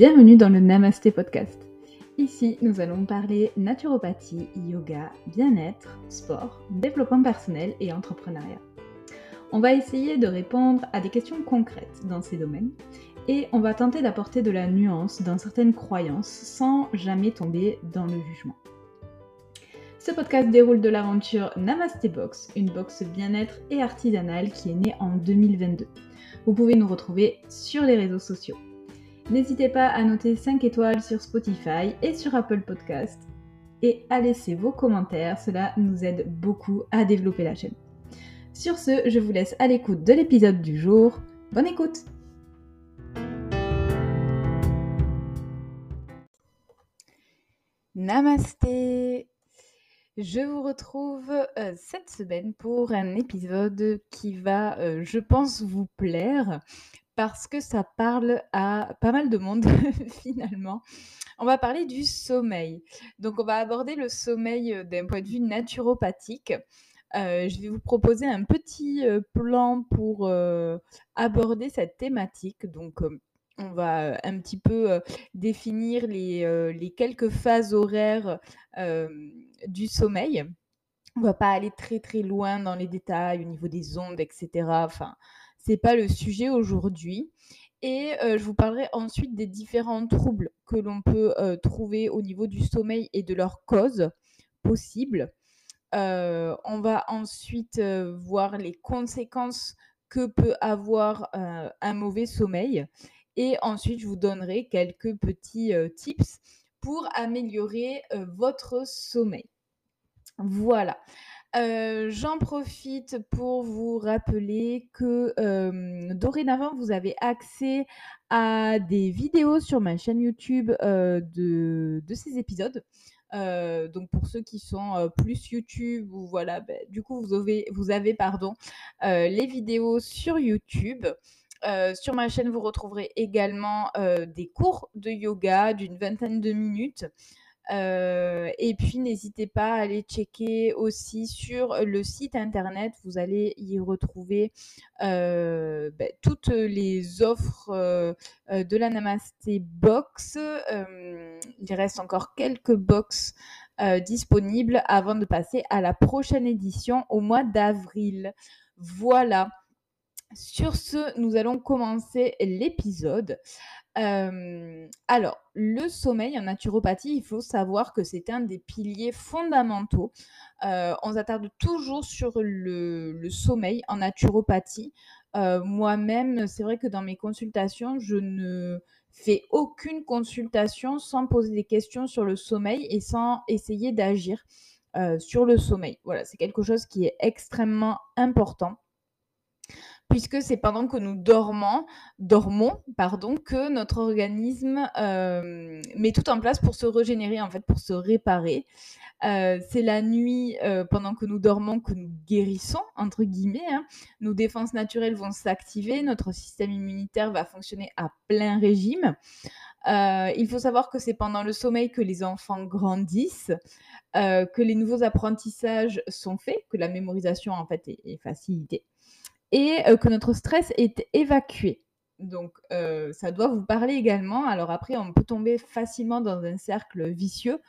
Bienvenue dans le Namasté Podcast. Ici, nous allons parler naturopathie, yoga, bien-être, sport, développement personnel et entrepreneuriat. On va essayer de répondre à des questions concrètes dans ces domaines et on va tenter d'apporter de la nuance dans certaines croyances sans jamais tomber dans le jugement. Ce podcast déroule de l'aventure Namasté Box, une box bien-être et artisanale qui est née en 2022. Vous pouvez nous retrouver sur les réseaux sociaux. N'hésitez pas à noter 5 étoiles sur Spotify et sur Apple Podcast et à laisser vos commentaires, cela nous aide beaucoup à développer la chaîne. Sur ce, je vous laisse à l'écoute de l'épisode du jour. Bonne écoute Namasté Je vous retrouve euh, cette semaine pour un épisode qui va, euh, je pense, vous plaire parce que ça parle à pas mal de monde finalement. On va parler du sommeil. Donc on va aborder le sommeil euh, d'un point de vue naturopathique. Euh, je vais vous proposer un petit euh, plan pour aborder cette thématique. Donc on va un petit peu définir les, les, quelques phases horaires du sommeil. On va pas aller très très loin dans les détails au niveau des ondes, etc. Enfin, c'est pas le sujet aujourd'hui. Et euh, je vous parlerai ensuite des différents troubles que l'on peut euh, trouver au niveau du sommeil et de leurs causes possibles. Euh, on va ensuite voir les conséquences que peut avoir un mauvais sommeil. Et ensuite, je vous donnerai quelques petits tips pour améliorer votre sommeil. Voilà. J'en profite pour vous rappeler que, dorénavant, vous avez accès à des vidéos sur ma chaîne YouTube, de de ces épisodes. donc pour ceux qui sont, plus YouTube ou voilà, beh, du coup vous avez les vidéos sur YouTube. sur ma chaîne, vous retrouverez également, des cours de yoga d'une vingtaine de minutes. Euh, et puis, n'hésitez pas à aller checker aussi sur le site internet. Vous allez y retrouver euh, ben, toutes les offres euh, de la Namasté Box. il reste encore quelques box disponibles avant de passer à la prochaine édition au mois d'avril. Voilà. Sur ce, nous allons commencer l'épisode alors, le sommeil en naturopathie, il faut savoir que c'est un des piliers fondamentaux. on s'attarde toujours sur le, sommeil en naturopathie. Moi-même, c'est vrai que dans mes consultations, je ne fais aucune consultation sans poser des questions sur le sommeil et sans essayer d'agir sur le sommeil. Voilà, c'est quelque chose qui est extrêmement important puisque c'est pendant que nous dormons, dormons pardon, que notre organisme euh, met tout en place pour se régénérer, en fait, pour se réparer. Euh, c'est la nuit, euh, pendant que nous dormons, que nous guérissons, entre guillemets. Hein. Nos défenses naturelles vont s'activer, notre système immunitaire va fonctionner à plein régime. il faut savoir que c'est pendant le sommeil que les enfants grandissent, que les nouveaux apprentissages sont faits, que la mémorisation en fait est facilitée et que notre stress est évacué. Donc, ça doit vous parler également. Alors après, on peut tomber facilement dans un cercle vicieux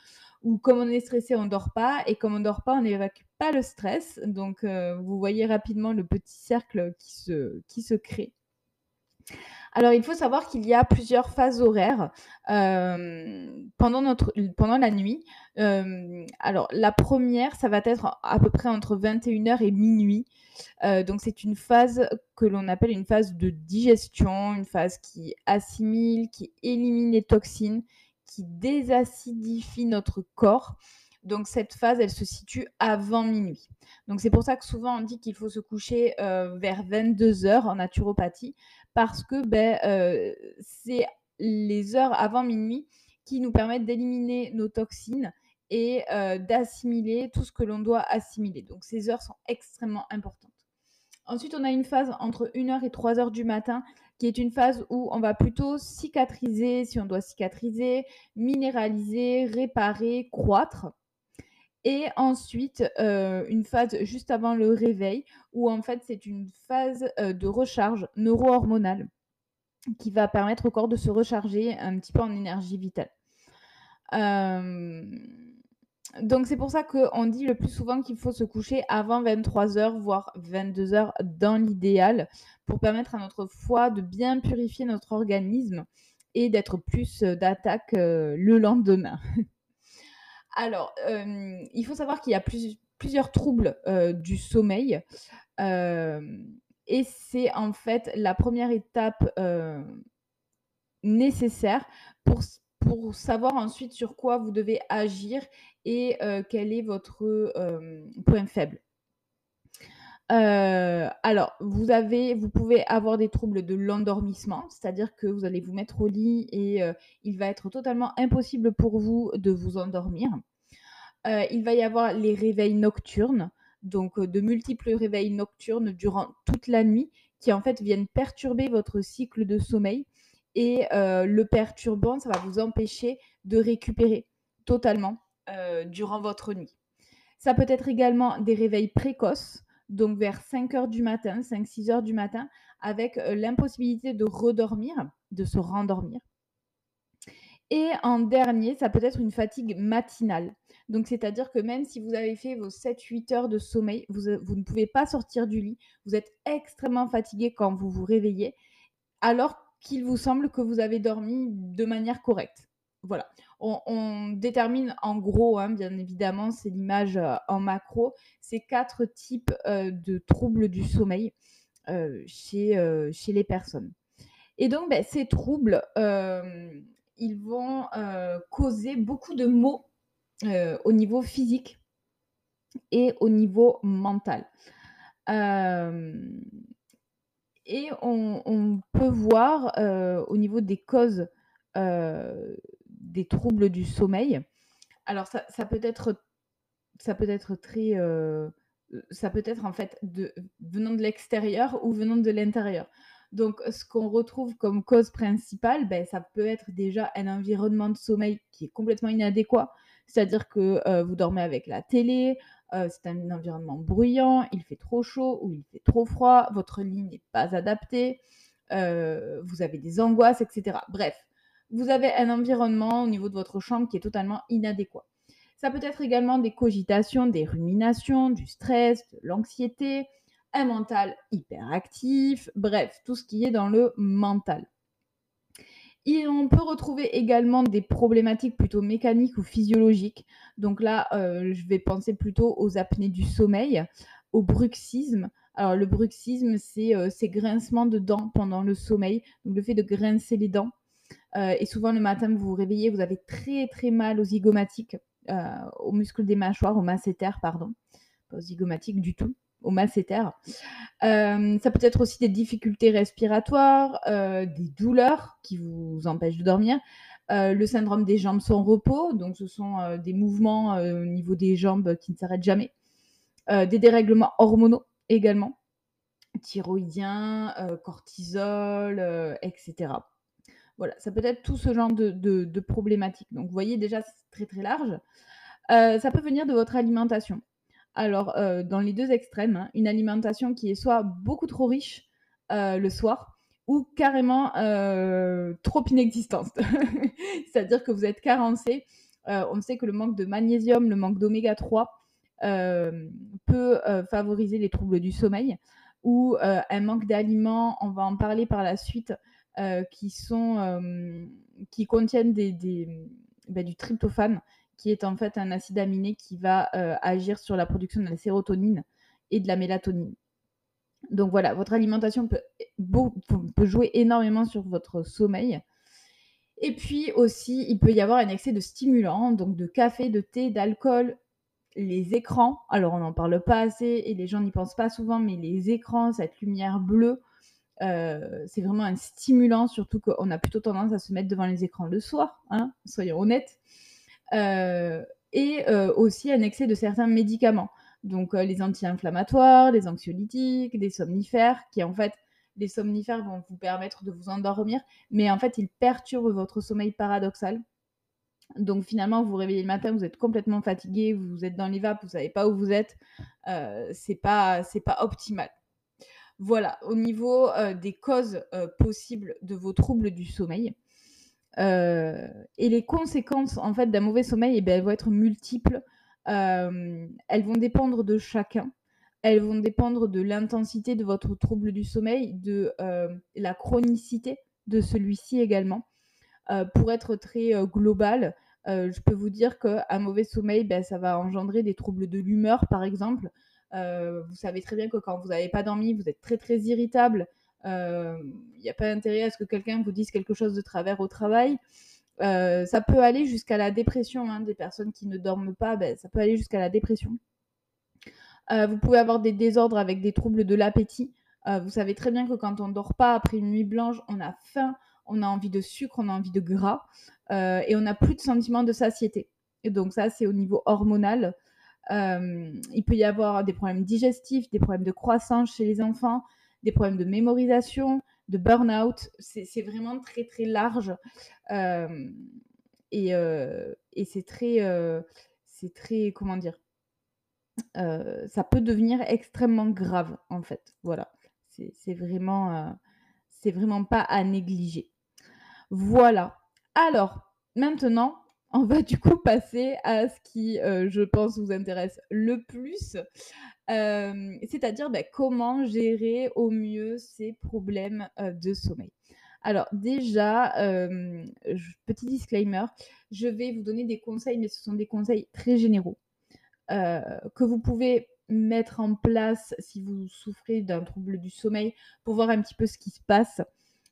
où comme on est stressé, on ne dort pas, et comme on ne dort pas, on n'évacue pas le stress. Donc, vous voyez rapidement le petit cercle qui se, qui se crée. Alors, il faut savoir qu'il y a plusieurs phases horaires pendant, notre, pendant la nuit. alors, la première, ça va être à peu près entre 21h et minuit. donc, c'est une phase que l'on appelle une phase de digestion, une phase qui assimile, qui élimine les toxines, qui désacidifie notre corps. Donc cette phase, elle se situe avant minuit. Donc c'est pour ça que souvent on dit qu'il faut se coucher vers 22 heures en naturopathie parce que ben, euh, c'est les heures avant minuit qui nous permettent d'éliminer nos toxines et euh, d'assimiler tout ce que l'on doit assimiler. Donc ces heures sont extrêmement importantes. Ensuite, on a une phase entre 1h et 3h du matin qui est une phase où on va plutôt cicatriser, si on doit cicatriser, minéraliser, réparer, croître. Et ensuite, euh, une phase juste avant le réveil, où en fait c'est une phase euh, de recharge neuro-hormonale. qui va permettre au corps de se recharger un petit peu en énergie vitale. donc c'est pour ça qu'on dit le plus souvent qu'il faut se coucher avant 23h, voire 22h dans l'idéal, pour permettre à notre foie de bien purifier notre organisme et d'être plus d'attaque le lendemain. Alors, il faut savoir qu'il y a plusieurs troubles du sommeil. et c'est en fait la première étape nécessaire pour, pour savoir ensuite sur quoi vous devez agir et quel est votre point faible. Alors, vous, avez, vous pouvez avoir des troubles de l'endormissement, c'est-à-dire que vous allez vous mettre au lit et il va être totalement impossible pour vous de vous endormir. il va y avoir les réveils nocturnes, donc de multiples réveils nocturnes durant toute la nuit qui en fait viennent perturber votre cycle de sommeil et le perturbant, ça va vous empêcher de récupérer totalement durant votre nuit. Ça peut être également des réveils précoces, donc vers 5 heures du matin, 5-6 heures du matin, avec l'impossibilité de redormir, de se rendormir. Et en dernier, ça peut être une fatigue matinale. Donc, c'est-à-dire que même si vous avez fait vos 7-8 heures de sommeil, vous, vous, ne pouvez pas sortir du lit. Vous êtes extrêmement fatigué quand vous vous réveillez, alors qu'il vous semble que vous avez dormi de manière correcte. Voilà. On, détermine en gros, hein, bien évidemment, c'est l'image euh, en macro, ces quatre types euh, de troubles du sommeil euh, chez, les personnes. Et donc, ben, ces troubles, ils vont causer beaucoup de maux au niveau physique et au niveau mental. Et on, peut voir au niveau des causes des troubles du sommeil. Alors ça, peut être ça peut être très ça peut être en fait de, venant de l'extérieur ou venant de l'intérieur. Donc, ce qu'on retrouve comme cause principale, ben, ça peut être déjà un environnement de sommeil qui est complètement inadéquat. C'est-à-dire que vous dormez avec la télé, euh, c'est un environnement bruyant, il fait trop chaud ou il fait trop froid, votre lit n'est pas adapté, euh, vous avez des angoisses, etc. Bref, vous avez un environnement au niveau de votre chambre qui est totalement inadéquat. Ça peut être également des cogitations, des ruminations, du stress, de l'anxiété, un mental hyperactif, bref, tout ce qui est dans le mental. Et on peut retrouver également des problématiques plutôt mécaniques ou physiologiques. Donc là, euh, je vais penser plutôt aux apnées du sommeil, au bruxisme. Alors le bruxisme, c'est euh, ces grincements de dents pendant le sommeil, donc le fait de grincer les dents. Euh, et souvent le matin, vous vous réveillez, vous avez très très mal aux zygomatiques, aux muscles des mâchoires, aux masséters, pardon, pas aux zygomatiques du tout au masséter. Euh, ça peut être aussi des difficultés respiratoires, euh, des douleurs qui vous empêchent de dormir, euh, le syndrome des jambes sans repos, donc ce sont des mouvements au niveau des jambes qui ne s'arrêtent jamais, des dérèglements hormonaux également, thyroïdiens, cortisol, etc. Voilà, ça peut être tout ce genre de, problématiques. Donc vous voyez déjà, c'est très très large. ça peut venir de votre alimentation. Alors, euh, dans les deux extrêmes, hein, une alimentation qui est soit beaucoup trop riche euh, le soir, ou carrément euh, trop inexistante. C'est-à-dire que vous êtes carencé. on sait que le manque de magnésium, le manque d'oméga 3 peut favoriser les troubles du sommeil, ou un manque d'aliments, on va en parler par la suite, qui, sont, qui contiennent bah, du tryptophane, qui est en fait un acide aminé qui va euh, agir sur la production de la sérotonine et de la mélatonine. Donc voilà, votre alimentation peut, peut jouer énormément sur votre sommeil. Et puis aussi, il peut y avoir un excès de stimulants, donc de café, de thé, d'alcool, les écrans. Alors on n'en parle pas assez et les gens n'y pensent pas souvent, mais les écrans, cette lumière bleue, euh, c'est vraiment un stimulant, surtout qu'on a plutôt tendance à se mettre devant les écrans le soir, hein, soyons honnêtes. Euh, et euh, aussi un excès de certains médicaments. Donc les anti-inflammatoires, les anxiolytiques, des somnifères, qui en fait, les somnifères vont vous permettre de vous endormir, mais en fait, ils perturbent votre sommeil paradoxal. Donc finalement, vous vous réveillez le matin, vous êtes complètement fatigué, vous êtes dans les vapes, vous savez pas où vous êtes. c'est pas, pas optimal. Voilà, au niveau, des causes, possibles de vos troubles du sommeil. et les conséquences, en fait, d'un mauvais sommeil et ben, elles vont être multiples. elles vont dépendre de chacun. Elles vont dépendre de l'intensité de votre trouble du sommeil, de, la chronicité de celui-ci également. pour être très, global, je peux vous dire qu'un mauvais sommeil, ben, ça va engendrer des troubles de l'humeur, par exemple. Vous savez très bien que quand vous n'avez pas dormi, vous êtes très, très irritable. Il n'y a pas intérêt à ce que quelqu'un vous dise quelque chose de travers au travail. ça peut aller jusqu'à la dépression, hein, des personnes qui ne dorment pas, ben, ça peut aller jusqu'à la dépression. Euh, vous pouvez avoir des désordres avec des troubles de l'appétit. Euh, vous savez très bien que quand on ne dort pas après une nuit blanche, on a faim, on a envie de sucre, on a envie de gras euh, et on n'a plus de sentiment de satiété. Et donc ça, c'est au niveau hormonal. Il peut y avoir des problèmes digestifs, des problèmes de croissance chez les enfants, des problèmes de mémorisation, de burn-out. C'est vraiment très très large. et, et c'est très, c'est très, comment dire, ça peut devenir extrêmement grave, en fait. Voilà. C'est vraiment, c'est vraiment pas à négliger. Voilà. Alors, maintenant, on va du coup passer à ce qui, je pense, vous intéresse le plus, c'est-à-dire bah, comment gérer au mieux ces problèmes de sommeil. Alors déjà, petit disclaimer, je vais vous donner des conseils, mais ce sont des conseils très généraux. Euh, que vous pouvez mettre en place si vous souffrez d'un trouble du sommeil pour voir un petit peu ce qui se passe.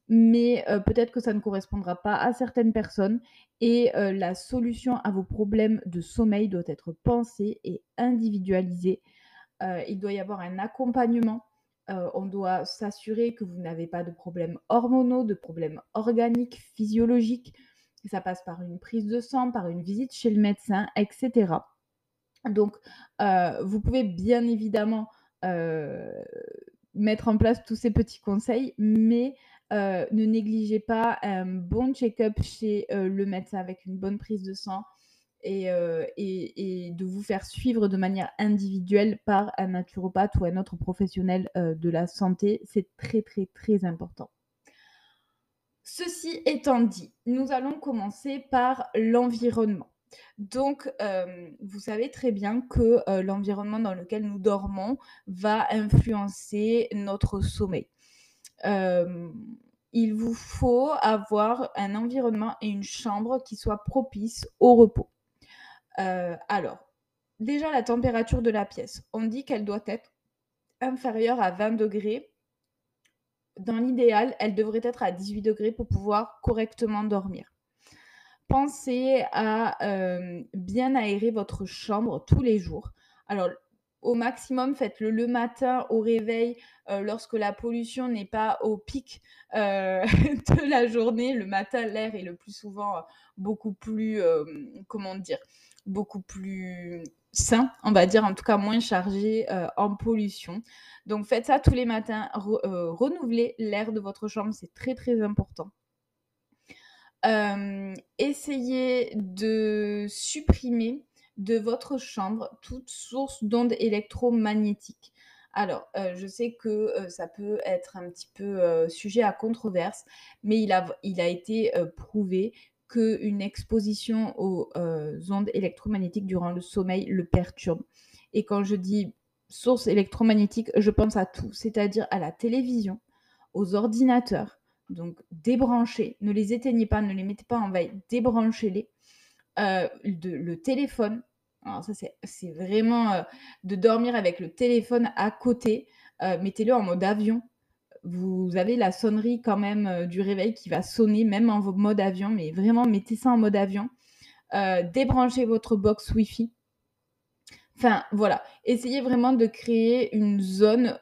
Mais euh, peut-être que ça ne correspondra pas à certaines personnes et euh, la solution à vos problèmes de sommeil doit être pensée et individualisée. il doit y avoir un accompagnement. on doit s'assurer que vous n'avez pas de problèmes hormonaux, de problèmes organiques, physiologiques. Ça passe par une prise de sang, par une visite chez le médecin, etc. Donc, euh, vous pouvez bien évidemment euh, mettre en place tous ces petits conseils, mais euh, ne négligez pas un bon check-up chez le médecin avec une bonne prise de sang et, de vous faire suivre de manière individuelle par un naturopathe ou un autre professionnel de la santé. C'est très très très important. Ceci étant dit, nous allons commencer par l'environnement. Donc, euh, vous savez très bien que euh, l'environnement dans lequel nous dormons va influencer notre sommeil. Euh, il vous faut avoir un environnement et une chambre qui soient propices au repos. alors, déjà la température de la pièce. On dit qu'elle doit être inférieure à 20 degrés. Dans l'idéal, elle devrait être à 18 degrés pour pouvoir correctement dormir pensez à bien aérer votre chambre tous les jours. Alors, au maximum, faites-le le matin au réveil, lorsque la pollution n'est pas au pic de la journée. Le matin, l'air est le plus souvent beaucoup plus, comment dire, beaucoup plus sain, on va dire, en tout cas moins chargé en pollution. Donc faites ça tous les matins, renouvelez l'air de votre chambre, c'est très très important essayez de supprimer de votre chambre toute source d'ondes électromagnétiques. Alors, je sais que ça peut être un petit peu sujet à controverse, mais il a, il a été prouvé qu'une exposition aux ondes électromagnétiques durant le sommeil le perturbe. Et quand je dis source électromagnétique, je pense à tout, c'est-à-dire à la télévision, aux ordinateurs, donc débranchez, ne les éteignez pas, ne les mettez pas en veille, débranchez-les. Euh, le téléphone, alors ça c'est vraiment euh, de dormir avec le téléphone à côté, euh, mettez-le en mode avion. Vous avez la sonnerie quand même du réveil qui va sonner, même en mode avion, mais vraiment mettez ça en mode avion. débranchez votre box Wi-Fi. Enfin voilà, essayez vraiment de créer une zone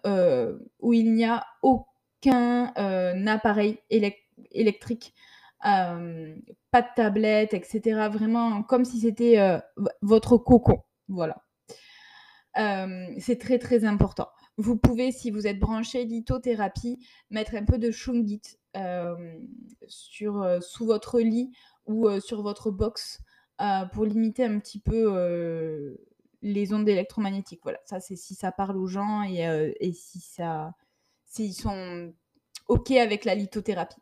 où il n'y a aucun euh, appareil électrique, euh, pas de tablette, etc. Vraiment comme si c'était euh, votre cocon. Voilà. c'est très très important. Vous pouvez, si vous êtes branché lithothérapie, mettre un peu de shungit sur, sous votre lit ou sur votre box pour limiter un petit peu les ondes électromagnétiques. Voilà, ça c'est si ça parle aux gens et, et si ça s'ils sont OK avec la lithothérapie.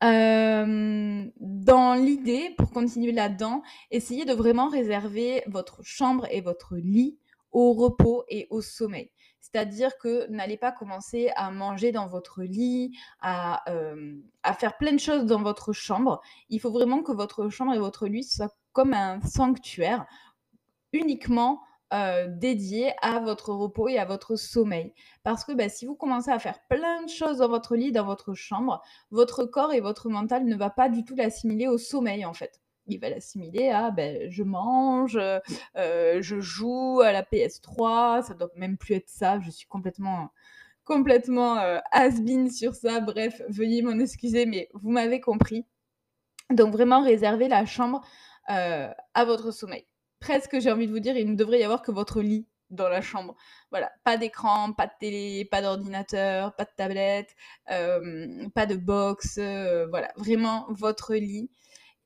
Dans l'idée, pour continuer là-dedans, essayez de vraiment réserver votre chambre et votre lit au repos et au sommeil. C'est-à-dire que n'allez pas commencer à manger dans votre lit, à, à, faire plein de choses dans votre chambre. Il faut vraiment que votre chambre et votre lit soient comme un sanctuaire uniquement dédié à votre repos et à votre sommeil. Parce que bah, si vous commencez à faire plein de choses dans votre lit, dans votre chambre, votre corps et votre mental ne va pas du tout l'assimiler au sommeil en fait il va l'assimiler à ben, je mange, euh, je joue à la PS3, ça doit même plus être ça, je suis complètement complètement euh, sur ça. Bref, veuillez m'en excuser, mais vous m'avez compris. Donc vraiment réservez la chambre euh, à votre sommeil. Presque, j'ai envie de vous dire, il ne devrait y avoir que votre lit dans la chambre. Voilà, pas d'écran, pas de télé, pas d'ordinateur, pas de tablette, pas de box. voilà, vraiment votre lit.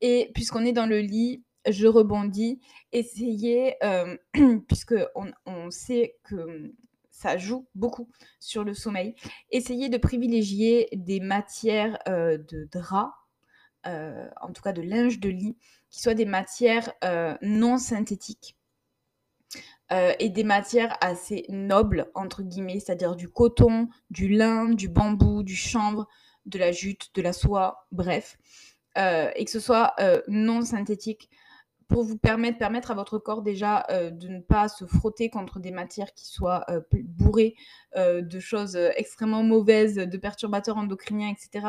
Et puisqu'on est dans le lit, je rebondis. Essayez, euh, puisque on, sait que ça joue beaucoup sur le sommeil, essayez de privilégier des matières euh, de drap, euh, en tout cas de linge de lit, qui soient des matières non synthétiques. et des matières assez nobles, entre guillemets, c'est-à-dire du coton, du lin, du bambou, du chanvre, de la jute, de la soie, bref. Euh, et que ce soit euh, non synthétique pour vous permettre, à votre corps déjà euh, de ne pas se frotter contre des matières qui soient bourrées de choses extrêmement mauvaises, de perturbateurs endocriniens, etc.,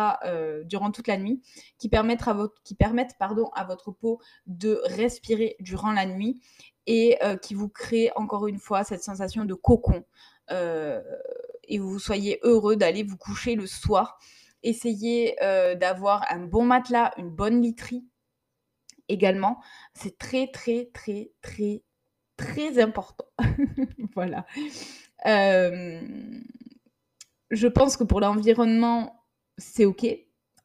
durant toute la nuit, qui permettent, à votre, pardon, à votre peau de respirer durant la nuit et qui vous créent encore une fois cette sensation de cocon. et vous soyez heureux d'aller vous coucher le soir Essayez euh, d'avoir un bon matelas, une bonne literie également. C'est très, très, très, très, très important. voilà. Euh, je pense que pour l'environnement, c'est OK.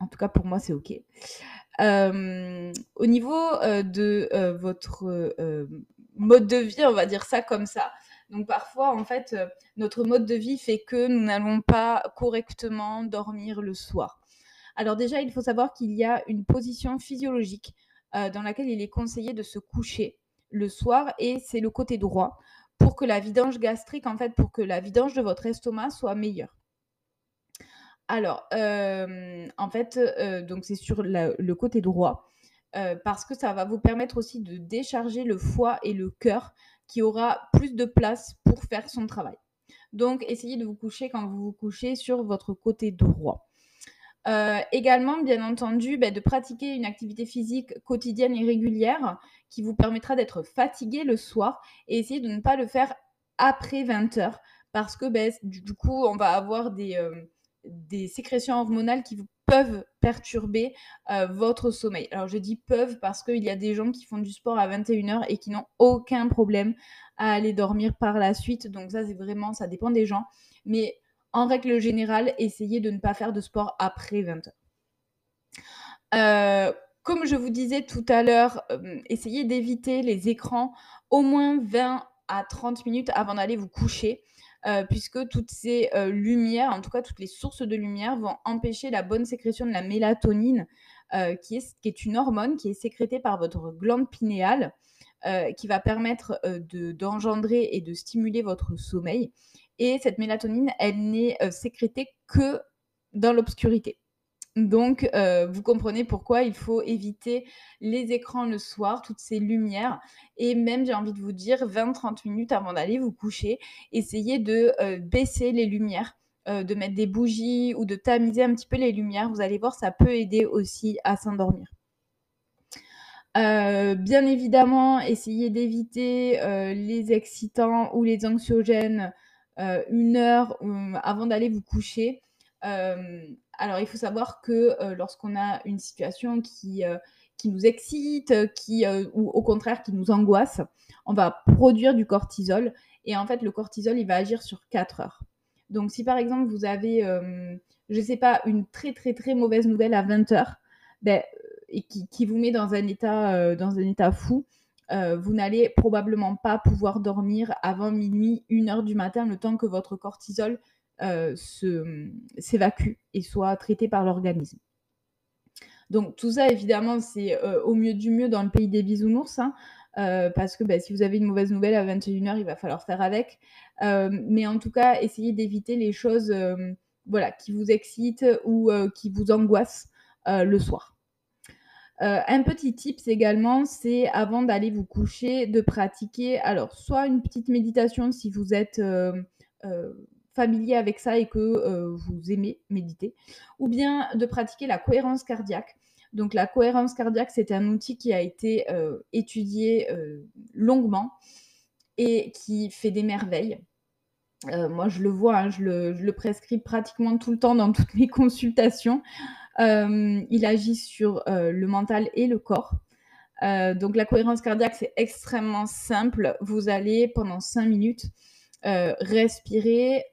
En tout cas, pour moi, c'est OK. Euh, au niveau de votre mode de vie, on va dire ça comme ça, donc parfois, en fait, euh, notre mode de vie fait que nous n'allons pas correctement dormir le soir. Alors déjà, il faut savoir qu'il y a une position physiologique euh, dans laquelle il est conseillé de se coucher le soir et c'est le côté droit pour que la vidange gastrique, en fait, pour que la vidange de votre estomac soit meilleure. Alors, euh, en fait, donc c'est sur le côté droit. parce que ça va vous permettre aussi de décharger le foie et le cœur qui aura plus de place pour faire son travail. Donc, essayez de vous coucher quand vous vous couchez sur votre côté droit. Euh, également, bien entendu, bah, de pratiquer une activité physique quotidienne et régulière qui vous permettra d'être fatigué le soir et essayer de ne pas le faire après 20 heures parce que bah, du coup, on va avoir des, euh, sécrétions hormonales qui peuvent perturber euh, votre sommeil. Alors je dis peuvent parce qu'il y a des gens qui font du sport à 21h et qui n'ont aucun problème à aller dormir par la suite. Donc ça c'est vraiment, ça dépend des gens. Mais en règle générale, essayez de ne pas faire de sport après 20h. Euh, comme je vous disais tout à l'heure, euh, essayez d'éviter les écrans au moins 20 à 30 minutes avant d'aller vous coucher. Euh, puisque toutes ces euh, lumières, en tout cas toutes les sources de lumière, vont empêcher la bonne sécrétion de la mélatonine, qui, est, qui, est, une hormone qui est sécrétée par votre glande pinéale, qui va permettre d'engendrer et de stimuler votre sommeil. Et cette mélatonine, elle n'est sécrétée que dans l'obscurité. Donc, euh, vous comprenez pourquoi il faut éviter les écrans le soir, toutes ces lumières. Et même, j'ai envie de vous dire, 20-30 minutes avant d'aller vous coucher, essayez de euh, baisser les lumières, euh, de mettre des bougies ou de tamiser un petit peu les lumières. Vous allez voir, ça peut aider aussi à s'endormir. bien évidemment, essayez d'éviter les excitants ou les anxiogènes une heure avant d'aller vous coucher. Alors, il faut savoir que euh, lorsqu'on a une situation qui, euh, qui nous excite, qui, euh, ou au contraire qui nous angoisse, on va produire du cortisol. Et en fait, le cortisol, il va agir sur 4 heures. Donc, si par exemple, vous avez, je ne sais pas, une très, très, très mauvaise nouvelle à 20 heures, ben, et qui, vous met dans un état, dans un état fou, vous n'allez probablement pas pouvoir dormir avant minuit, 1 heure du matin, le temps que votre cortisol s'évacue et soit traité par l'organisme. Donc tout ça, évidemment, c'est au mieux du mieux dans le pays des bisounours, hein, parce que bah, si vous avez une mauvaise nouvelle à 21h, il va falloir faire avec. mais en tout cas, essayez d'éviter les choses voilà, qui vous excitent ou qui vous angoissent le soir. Un petit tip également, c'est avant d'aller vous coucher, de pratiquer, alors soit une petite méditation si vous êtes familier avec ça et que vous aimez méditer, ou bien de pratiquer la cohérence cardiaque. Donc la cohérence cardiaque, c'est un outil qui a été étudié longuement et qui fait des merveilles. moi, je le vois, hein, je, le, prescris pratiquement tout le temps dans toutes mes consultations. Il agit sur le mental et le corps. donc la cohérence cardiaque, c'est extrêmement simple. Vous allez pendant 5 minutes respirer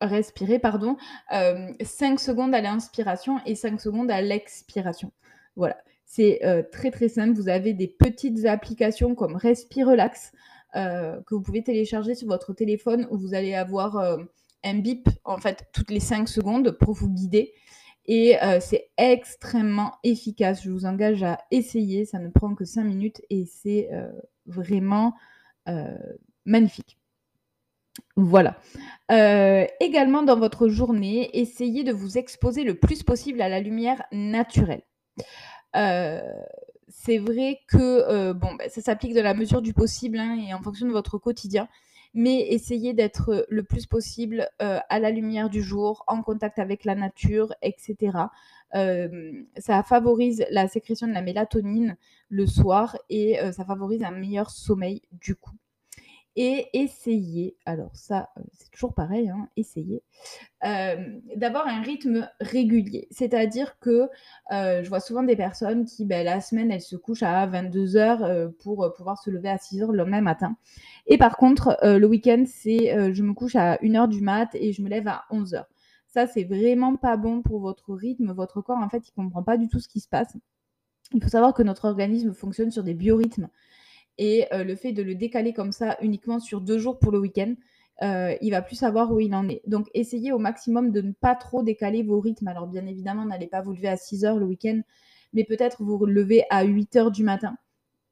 respirer, pardon, 5 secondes à l'inspiration et 5 secondes à l'expiration. Voilà, c'est très très simple. Vous avez des petites applications comme Respire Relax que vous pouvez télécharger sur votre téléphone où vous allez avoir un bip en fait toutes les 5 secondes pour vous guider. Et c'est extrêmement efficace. Je vous engage à essayer. Ça ne prend que 5 minutes et c'est vraiment magnifique. Voilà. Euh, également dans votre journée, essayez de vous exposer le plus possible à la lumière naturelle. Euh, c'est vrai que euh, bon, bah, ça s'applique de la mesure du possible hein, et en fonction de votre quotidien, mais essayez d'être le plus possible à la lumière du jour, en contact avec la nature, etc. ça favorise la sécrétion de la mélatonine le soir et ça favorise un meilleur sommeil du coup et essayer, alors ça euh, c'est toujours pareil, hein, essayer, euh, d'avoir un rythme régulier. C'est-à-dire que euh, je vois souvent des personnes qui, ben, la semaine, elles se couchent à 22h pour pouvoir se lever à 6h le même matin. Et par contre, le week-end, c'est je me couche à 1h du mat et je me lève à 11h. Ça, c'est vraiment pas bon pour votre rythme. Votre corps, en fait, il comprend pas du tout ce qui se passe. Il faut savoir que notre organisme fonctionne sur des biorhythmes. Et euh, le fait de le décaler comme ça uniquement sur deux jours pour le week-end, euh, il va plus savoir où il en est. Donc essayez au maximum de ne pas trop décaler vos rythmes. Alors bien évidemment, n'allez pas vous lever à 6 heures le week-end, mais peut-être vous lever à 8 heures du matin,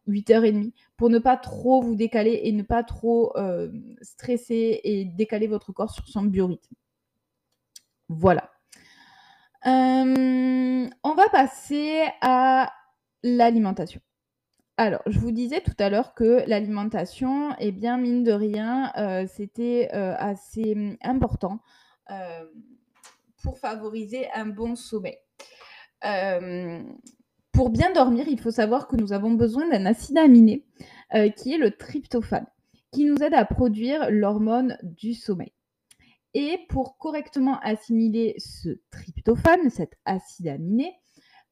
8h30, pour ne pas trop vous décaler et ne pas trop euh, stresser et décaler votre corps sur son biorhythme. Voilà. on va passer à l'alimentation. Alors, je vous disais tout à l'heure que l'alimentation, eh bien, mine de rien, euh, c'était euh, assez mmh, important euh, pour favoriser un bon sommeil. pour bien dormir, il faut savoir que nous avons besoin d'un acide aminé qui est le tryptophane, qui nous aide à produire l'hormone du sommeil. Et pour correctement assimiler ce tryptophane, cet acide aminé,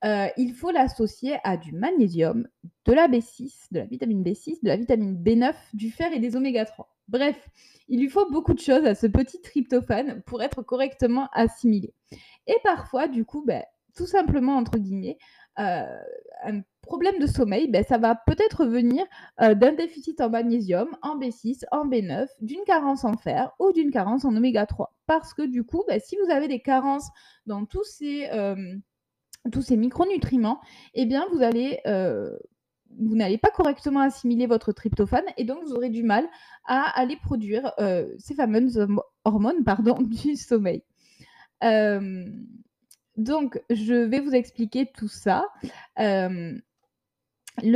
euh, il faut l'associer à du magnésium, de la B6, de la vitamine B6, de la vitamine B9, du fer et des oméga 3. Bref, il lui faut beaucoup de choses à ce petit tryptophane pour être correctement assimilé. Et parfois, du coup, ben, tout simplement, entre guillemets, euh, un problème de sommeil, ben, ça va peut-être venir euh, d'un déficit en magnésium, en B6, en B9, d'une carence en fer ou d'une carence en oméga 3. Parce que du coup, ben, si vous avez des carences dans tous ces tous ces micronutriments, eh bien, vous allez, euh, vous n'allez pas correctement assimiler votre tryptophane et donc vous aurez du mal à aller produire euh, ces fameuses hormones pardon, du sommeil. Euh, donc, je vais vous expliquer tout ça. le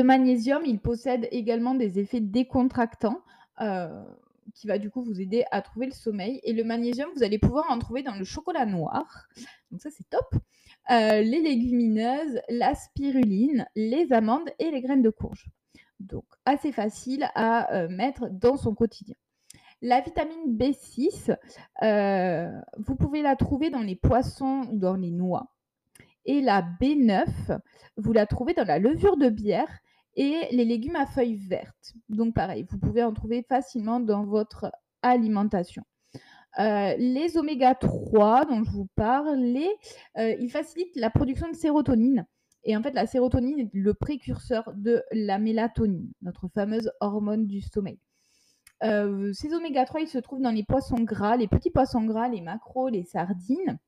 magnésium, il possède également des effets décontractants qui va du coup vous aider à trouver le sommeil. Et le magnésium, vous allez pouvoir en trouver dans le chocolat noir. Donc ça, c'est top. Euh, les légumineuses, la spiruline, les amandes et les graines de courge. Donc, assez facile à euh, mettre dans son quotidien. La vitamine B6, euh, vous pouvez la trouver dans les poissons ou dans les noix. Et la B9, vous la trouvez dans la levure de bière et les légumes à feuilles vertes. Donc pareil, vous pouvez en trouver facilement dans votre alimentation. Euh, les oméga 3 dont je vous parle, euh, ils facilitent la production de sérotonine. Et en fait, la sérotonine est le précurseur de la mélatonine, notre fameuse hormone du sommeil. ces oméga 3, ils se trouvent dans les poissons gras, les petits poissons gras, les maquereaux, les sardines,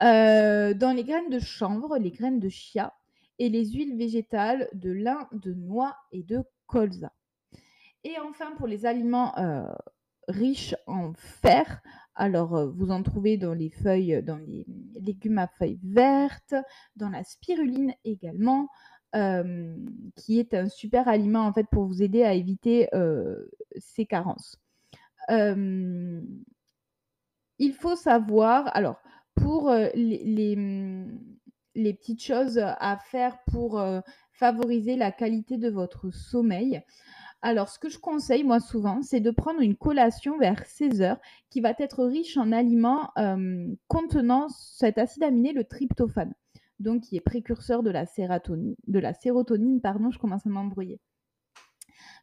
dans les graines de chanvre, les graines de chia et les huiles végétales de lin, de noix et de colza. Et enfin, pour les aliments riches en fer, alors vous en trouvez dans les feuilles, dans les légumes à feuilles vertes, dans la spiruline également, qui est un super aliment en fait pour vous aider à éviter ces carences. il faut savoir, alors pour les, petites choses à faire pour favoriser la qualité de votre sommeil. Alors, ce que je conseille, moi, souvent, c'est de prendre une collation vers 16 heures qui va être riche en aliments contenant cet acide aminé, le tryptophane donc qui est précurseur de la sérotonine, de la sérotonine pardon, je commence à m'embrouiller.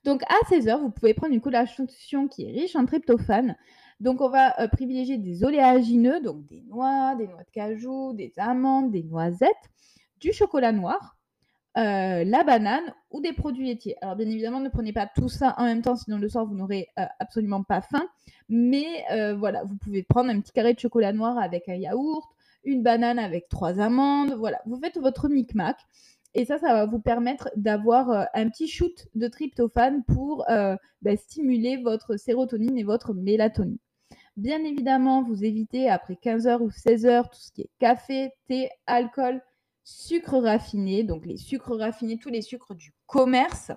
Donc à 16 heures, vous pouvez prendre une collation qui est riche en tryptophane. Donc on va euh, privilégier des oléagineux, donc des noix, des noix de cajou, des amandes, des noisettes, du chocolat noir, euh, la banane ou des produits laitiers. Alors bien évidemment, ne prenez pas tout ça en même temps, sinon le soir vous n'aurez euh, absolument pas faim. Mais voilà, vous pouvez prendre un petit carré de chocolat noir avec un yaourt, une banane avec trois amandes. Voilà, vous faites votre micmac. Et ça, ça va vous permettre d'avoir euh, un petit shoot de tryptophane pour euh, bah, stimuler votre sérotonine et votre mélatonine. Bien évidemment, vous évitez après 15 heures ou 16 heures tout ce qui est café, thé, alcool, sucre raffiné, donc les sucres raffinés, tous les sucres du commerce.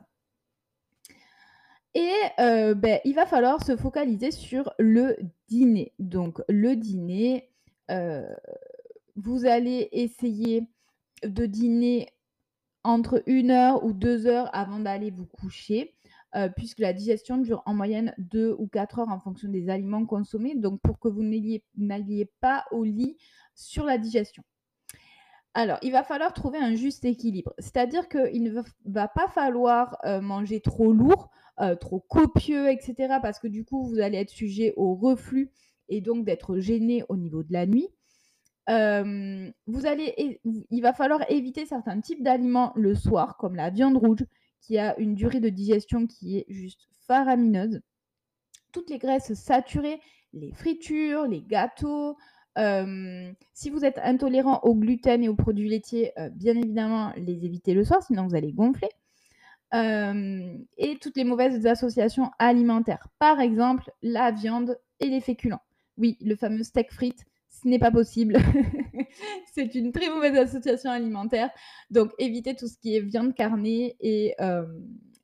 Et euh, ben, il va falloir se focaliser sur le dîner. Donc le dîner, vous allez essayer de dîner entre une heure ou deux heures avant d'aller vous coucher, euh, puisque la digestion dure en moyenne deux ou quatre heures en fonction des aliments consommés, donc pour que vous n'alliez pas au lit sur la digestion. Alors, il va falloir trouver un juste équilibre, c'est-à-dire qu'il ne va pas falloir euh, manger trop lourd, euh, trop copieux, etc., parce que du coup, vous allez être sujet au reflux et donc d'être gêné au niveau de la nuit vous allez, il va falloir éviter certains types d'aliments le soir, comme la viande rouge, qui a une durée de digestion qui est juste faramineuse. Toutes les graisses saturées, les fritures, les gâteaux. Si vous êtes intolérant au gluten et aux produits laitiers, bien évidemment, les éviter le soir, sinon vous allez gonfler. et toutes les mauvaises associations alimentaires. Par exemple, la viande et les féculents. Oui, le fameux steak frites, ce n'est pas possible. c'est une très mauvaise association alimentaire. Donc, évitez tout ce qui est viande carnée et,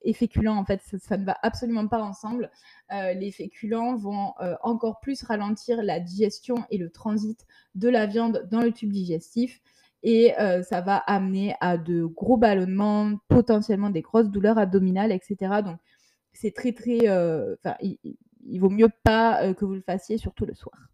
euh, féculents. En fait, ça, ne va absolument pas ensemble. Euh, les féculents vont euh, encore plus ralentir la digestion et le transit de la viande dans le tube digestif. Et ça va amener à de gros ballonnements, potentiellement des grosses douleurs abdominales, etc. Donc, c'est très, très. il, il, vaut mieux pas que vous le fassiez, surtout le soir.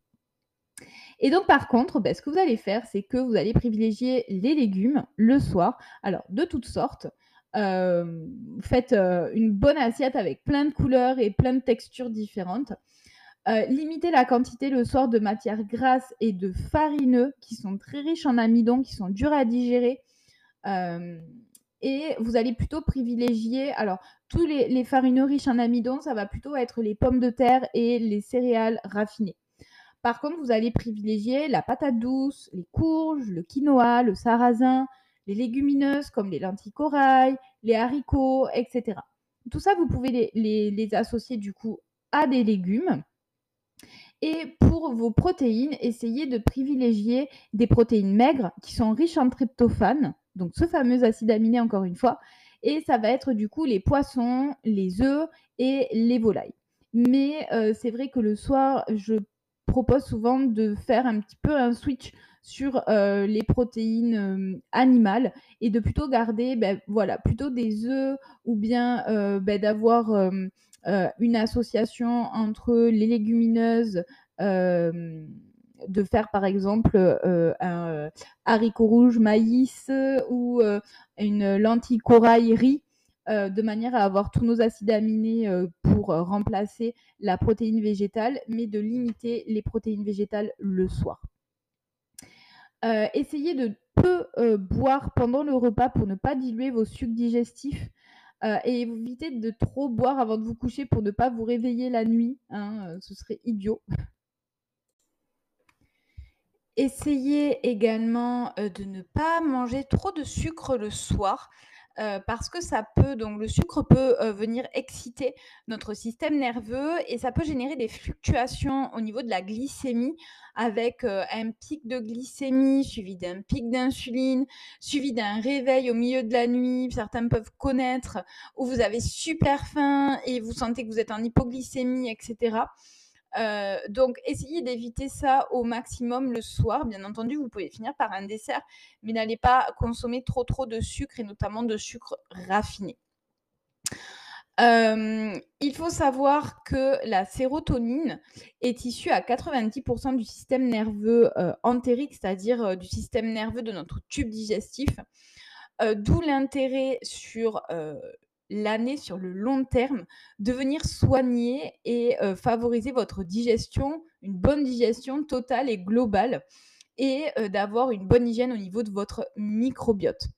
Et donc, par contre, ben, ce que vous allez faire, c'est que vous allez privilégier les légumes le soir. Alors, de toutes sortes. Euh, faites euh, une bonne assiette avec plein de couleurs et plein de textures différentes. Euh, limitez la quantité le soir de matières grasses et de farineux qui sont très riches en amidon, qui sont durs à digérer. et vous allez plutôt privilégier, alors tous les, les farineux riches en amidon, ça va plutôt être les pommes de terre et les céréales raffinées. Par contre, vous allez privilégier la patate douce, les courges, le quinoa, le sarrasin, les légumineuses comme les lentilles corail, les haricots, etc. Tout ça, vous pouvez les, associer du coup à des légumes. Et pour vos protéines, essayez de privilégier des protéines maigres qui sont riches en tryptophane, donc ce fameux acide aminé encore une fois. Et ça va être du coup les poissons, les œufs et les volailles. Mais euh, c'est vrai que le soir, je propose souvent de faire un petit peu un switch sur euh, les protéines euh, animales et de plutôt garder ben, voilà, plutôt des œufs ou bien euh, ben, d'avoir une association entre les légumineuses, de faire par exemple un haricot rouge maïs ou une lentille corail riz de manière à avoir tous nos acides aminés pour remplacer la protéine végétale, mais de limiter les protéines végétales le soir. Essayez de peu boire pendant le repas pour ne pas diluer vos sucs digestifs. Heu et évitez de trop boire avant de vous coucher pour ne pas vous réveiller la nuit, hein, ce serait idiot. Essayez également, de ne pas manger trop de sucre le soir, heu, parce que ça peut donc le sucre peut, heu, venir exciter notre système nerveux et ça peut générer des fluctuations au niveau de la glycémie avec, heu, un pic de glycémie suivi d'un pic d'insuline, suivi d'un réveil au milieu de la nuit. Certains peuvent connaître où vous avez super faim et vous sentez que vous êtes en hypoglycémie et Heu, donc essayez d'éviter ça au maximum le soir. Bien entendu, vous pouvez finir par un dessert, mais n'allez pas consommer trop, trop de sucre et notamment de sucre raffiné. Hem, il faut savoir que la sérotonine est issue à 90% du système nerveux, heu, entérique, c'est-à-dire, du système nerveux de notre tube digestif. D'où l'intérêt sur, l'année, sur le long terme, de venir soigner et heu, favoriser votre digestion, une bonne digestion totale et globale et heu, d'avoir une bonne hygiène au niveau de votre microbiote.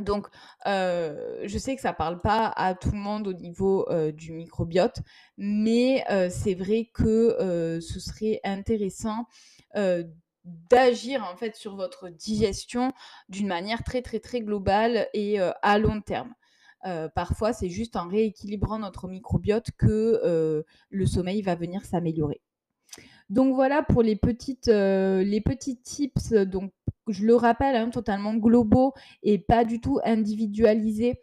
Donc, heu, je sais que ça parle pas à tout le monde au niveau, du microbiote, mais c'est vrai que, ce serait intéressant, d'agir en fait sur votre digestion d'une manière très, très, très globale et à long terme. Heu, parfois, c'est juste en rééquilibrant notre microbiote que, heu, le sommeil va venir s'améliorer. Donc voilà pour les les petits tips, euh, donc je le rappelle, hein, totalement globaux et pas du tout individualisés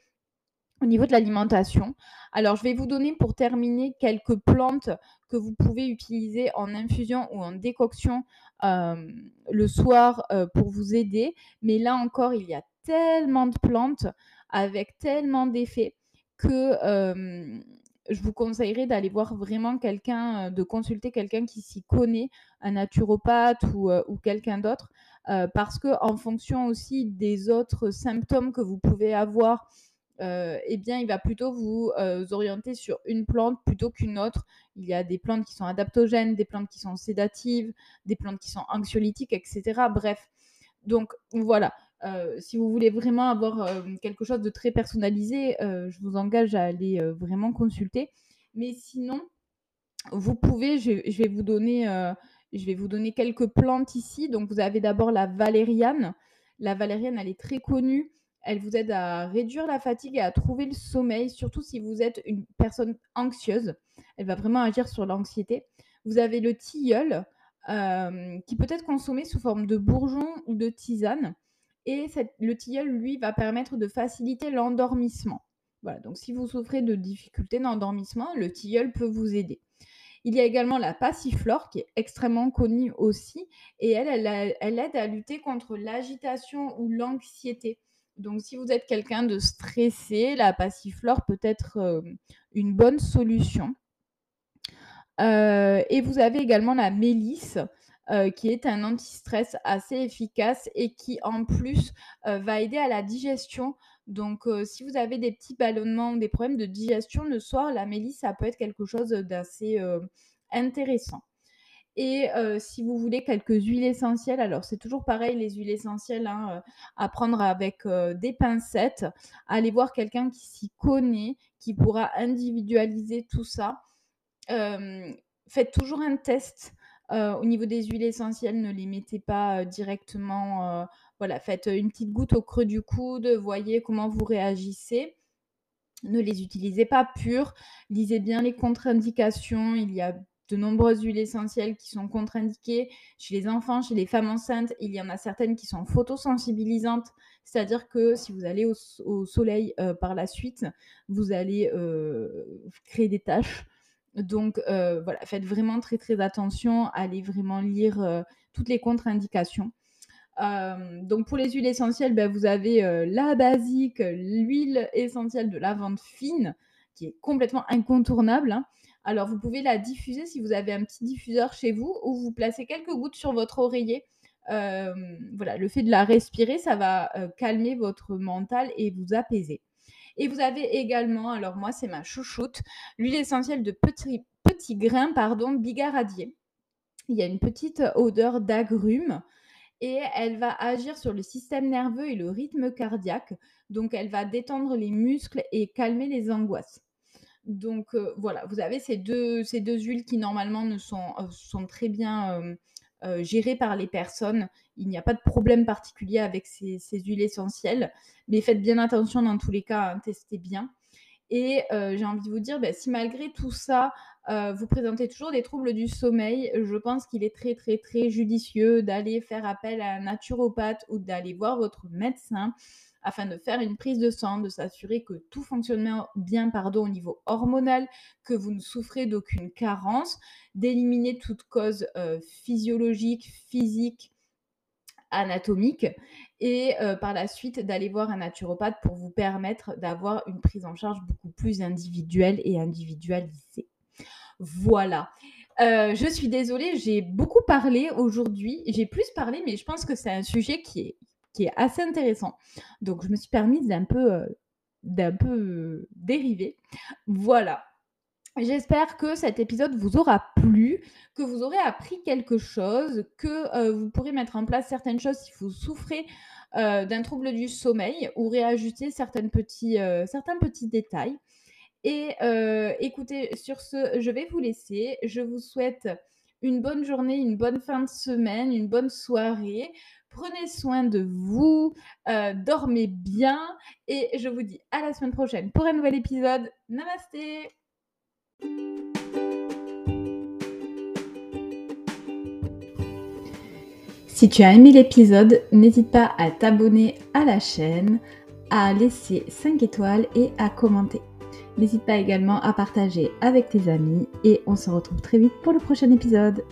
au niveau de l'alimentation. Alors je vais vous donner pour terminer quelques plantes que vous pouvez utiliser en infusion ou en décoction, le soir, pour vous aider. Mais là encore, il y a tellement de plantes avec tellement d'effets que, je vous conseillerais d'aller voir vraiment quelqu'un, de consulter quelqu'un qui s'y connaît, un naturopathe ou, quelqu'un d'autre, parce qu'en fonction aussi des autres symptômes que vous pouvez avoir, eh bien, il va plutôt vous, orienter sur une plante plutôt qu'une autre. Il y a des plantes qui sont adaptogènes, des plantes qui sont sédatives, des plantes qui sont anxiolytiques et cetera. Bref, donc voilà, heu, si vous voulez vraiment avoir, hem, quelque chose de très personnalisé, heu, je vous engage à aller, vraiment consulter. Mais sinon, vous pouvez je vais vous donner, je vais vous donner quelques plantes ici. Donc vous avez d'abord la valériane. La valériane, elle est très connue. Elle vous aide à réduire la fatigue et à trouver le sommeil, surtout si vous êtes une personne anxieuse. Elle va vraiment agir sur l'anxiété. Vous avez le tilleul, qui peut être consommé sous forme de bourgeon ou de tisane et le tilleul, lui, va permettre de faciliter l'endormissement. Voilà, donc si vous souffrez de difficultés d'endormissement, le tilleul peut vous aider. Il y a également la passiflore qui est extrêmement connue aussi et elle, elle aide à lutter contre l'agitation ou l'anxiété. Donc si vous êtes quelqu'un de stressé, la passiflore peut être euh, une bonne solution. Euh, et vous avez également la mélisse, euh, qui est un anti-stress assez efficace et qui en plus euh, va aider à la digestion. Donc euh, si vous avez des petits ballonnements ou des problèmes de digestion le soir, la mélisse, ça peut être quelque chose d'assez intéressant. Et si vous voulez quelques huiles essentielles, alors c'est toujours pareil, les huiles essentielles, hein, à prendre avec des pincettes. Allez voir quelqu'un qui s'y connaît, qui pourra individualiser tout ça. Faites toujours un test euh, au niveau des huiles essentielles, ne les mettez pas euh, directement. euh, voilà, faites une petite goutte au creux du coude, voyez comment vous réagissez. Ne les utilisez pas pures. Lisez bien les contre-indications. Il y a de nombreuses huiles essentielles qui sont contre-indiquées chez les enfants, chez les femmes enceintes. Il y en a certaines qui sont photosensibilisantes, c'est-à-dire que si vous allez au, au soleil par la suite, vous allez créer des taches. Donc euh, voilà, faites vraiment très très attention, allez vraiment lire euh, toutes les contre-indications. Euh, donc pour les huiles essentielles, ben, vous avez la basique, l'huile essentielle de lavande fine, qui est complètement incontournable. hein. Alors vous pouvez la diffuser si vous avez un petit diffuseur chez vous, ou vous placez quelques gouttes sur votre oreiller. Voilà, le fait de la respirer, ça va calmer votre mental et vous apaiser. Et vous avez également, alors moi c'est ma chouchoute, l'huile essentielle de petits, petits grains, pardon, bigaradier. Il y a une petite odeur d'agrumes et elle va agir sur le système nerveux et le rythme cardiaque. Donc, elle va détendre les muscles et calmer les angoisses. Donc euh, voilà, vous avez ces deux, huiles qui normalement ne sont, euh, très bien euh, gérées par les personnes. Il n'y a pas de problème particulier avec ces, huiles essentielles, mais faites bien attention dans tous les cas, hein, testez bien. Et j'ai envie de vous dire, bah, si malgré tout ça, vous présentez toujours des troubles du sommeil, je pense qu'il est très très très judicieux d'aller faire appel à un naturopathe ou d'aller voir votre médecin afin de faire une prise de sang, de s'assurer que tout fonctionne bien pardon, au niveau hormonal, que vous ne souffrez d'aucune carence, d'éliminer toute cause physiologique, physique, anatomique et par la suite d'aller voir un naturopathe pour vous permettre d'avoir une prise en charge beaucoup plus individuelle et individualisée. Voilà. je suis désolée, j'ai beaucoup parlé aujourd'hui. J'ai plus parlé, mais je pense que c'est un sujet qui est, qui est assez intéressant. Donc, je me suis permise d'un peu, d'un peu dériver. Voilà. J'espère que cet épisode vous aura plu, que vous aurez appris quelque chose, que vous pourrez mettre en place certaines choses si vous souffrez d'un trouble du sommeil ou réajuster petits, certains petits détails. Et écoutez, sur ce, je vais vous laisser. Je vous souhaite une bonne journée, une bonne fin de semaine, une bonne soirée. Prenez soin de vous, dormez bien et je vous dis à la semaine prochaine pour un nouvel épisode. Namasté Si tu as aimé l'épisode, n'hésite pas à t'abonner à la chaîne, à laisser 5 étoiles et à commenter. N'hésite pas également à partager avec tes amis et on se retrouve très vite pour le prochain épisode.